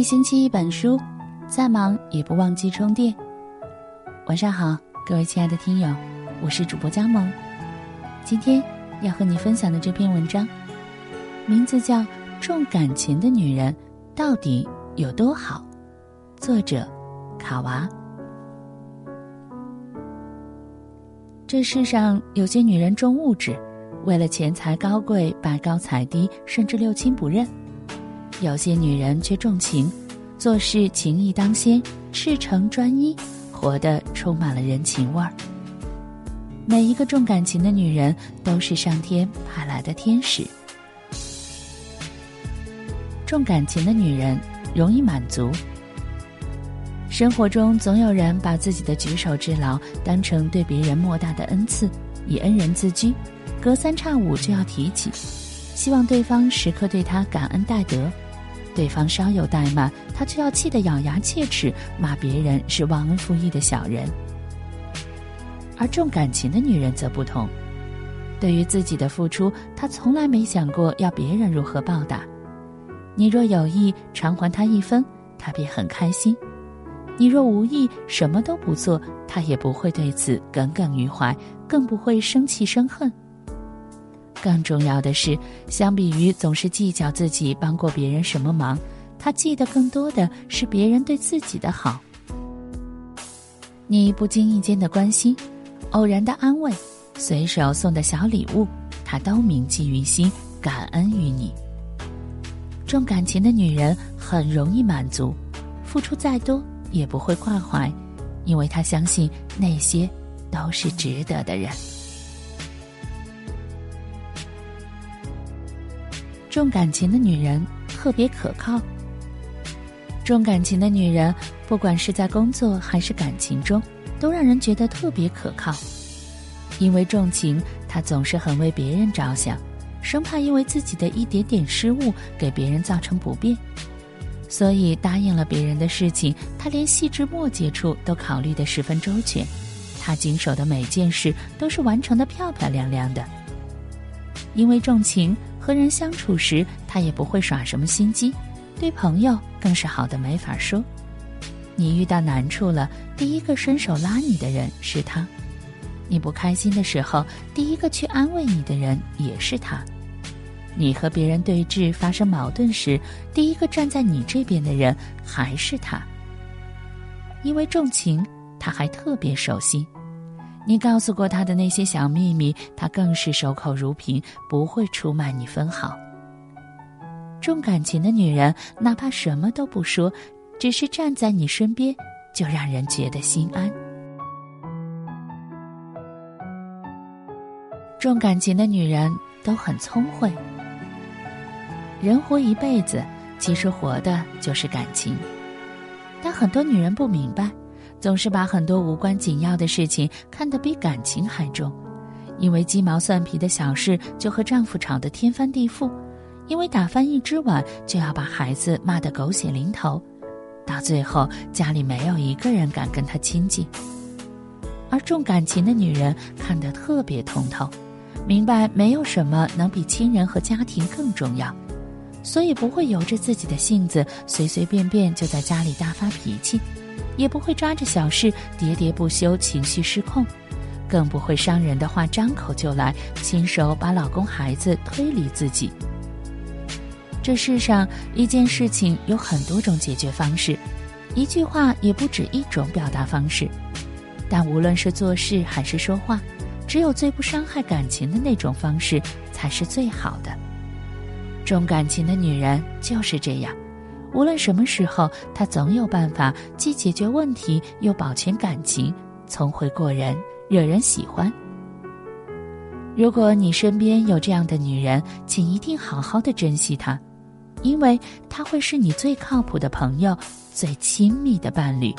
一星期一本书，再忙也不忘记充电。晚上好，各位亲爱的听友，我是主播佳萌。今天要和你分享的这篇文章，名字叫《重感情的女人到底有多好》，作者卡娃。这世上有些女人重物质，为了钱财高贵，拜高踩低，甚至六亲不认。有些女人却重情，做事情义当先，赤诚专一，活得充满了人情味儿。每一个重感情的女人都是上天派来的天使。重感情的女人容易满足。生活中总有人把自己的举手之劳当成对别人莫大的恩赐，以恩人自居，隔三差五就要提起，希望对方时刻对他感恩戴德。对方稍有怠慢，他就要气得咬牙切齿，骂别人是忘恩负义的小人。而重感情的女人则不同，对于自己的付出，她从来没想过要别人如何报答。你若有意偿还她一分，她便很开心；你若无意，什么都不做，她也不会对此耿耿于怀，更不会生气生恨。更重要的是，相比于总是计较自己帮过别人什么忙，他记得更多的是别人对自己的好。你不经意间的关心，偶然的安慰，随手送的小礼物，他都铭记于心，感恩于你。重感情的女人很容易满足，付出再多也不会挂怀，因为她相信那些都是值得的人。重感情的女人特别可靠。重感情的女人，不管是在工作还是感情中，都让人觉得特别可靠。因为重情，她总是很为别人着想，生怕因为自己的一点点失误给别人造成不便，所以答应了别人的事情，她连细枝末节处都考虑得十分周全。她经手的每件事都是完成的漂漂亮亮的。因为重情。和人相处时，他也不会耍什么心机，对朋友更是好的没法说。你遇到难处了，第一个伸手拉你的人是他；你不开心的时候，第一个去安慰你的人也是他。你和别人对峙发生矛盾时，第一个站在你这边的人还是他。因为重情，他还特别守心。你告诉过他的那些小秘密，他更是守口如瓶，不会出卖你分毫。重感情的女人，哪怕什么都不说，只是站在你身边，就让人觉得心安。重感情的女人都很聪慧。人活一辈子，其实活的就是感情，但很多女人不明白。总是把很多无关紧要的事情看得比感情还重，因为鸡毛蒜皮的小事就和丈夫吵得天翻地覆，因为打翻一只碗就要把孩子骂得狗血淋头，到最后家里没有一个人敢跟她亲近。而重感情的女人看得特别通透，明白没有什么能比亲人和家庭更重要，所以不会由着自己的性子随随便便就在家里大发脾气。也不会抓着小事喋喋不休、情绪失控，更不会伤人的话张口就来，亲手把老公孩子推离自己。这世上一件事情有很多种解决方式，一句话也不止一种表达方式，但无论是做事还是说话，只有最不伤害感情的那种方式才是最好的。重感情的女人就是这样。无论什么时候，他总有办法既解决问题又保全感情，聪慧过人，惹人喜欢。如果你身边有这样的女人，请一定好好的珍惜她，因为她会是你最靠谱的朋友，最亲密的伴侣。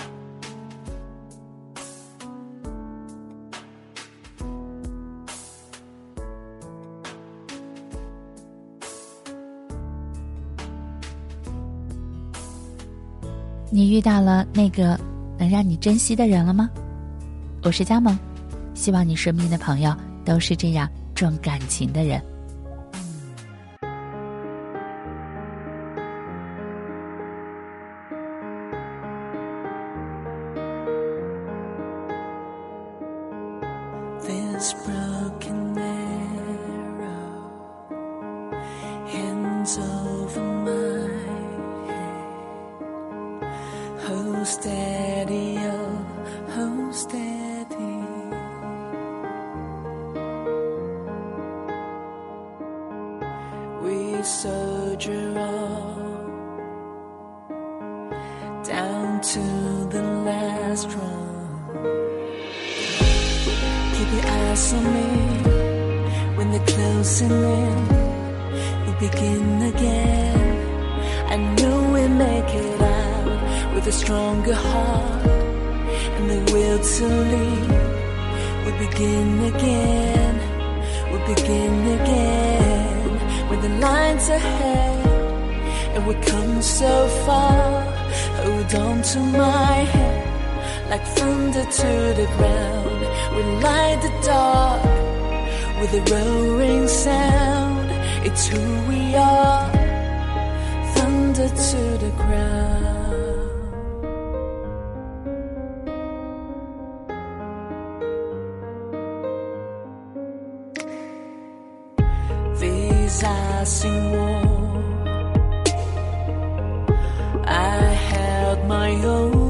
你遇到了那个能让你珍惜的人了吗？我是佳萌，希望你身边的朋友都是这样重感情的人。Soldier on down to the last run. Keep your eyes on me when they're closing in. We begin again. I know we make it out with a stronger heart and the will to lead. We begin again. We begin again with the lines ahead, and we come so far. Hold on to my hand like thunder to the ground. We light the dark with a roaring sound. It's who we are, thunder to the ground. passing. I had my own.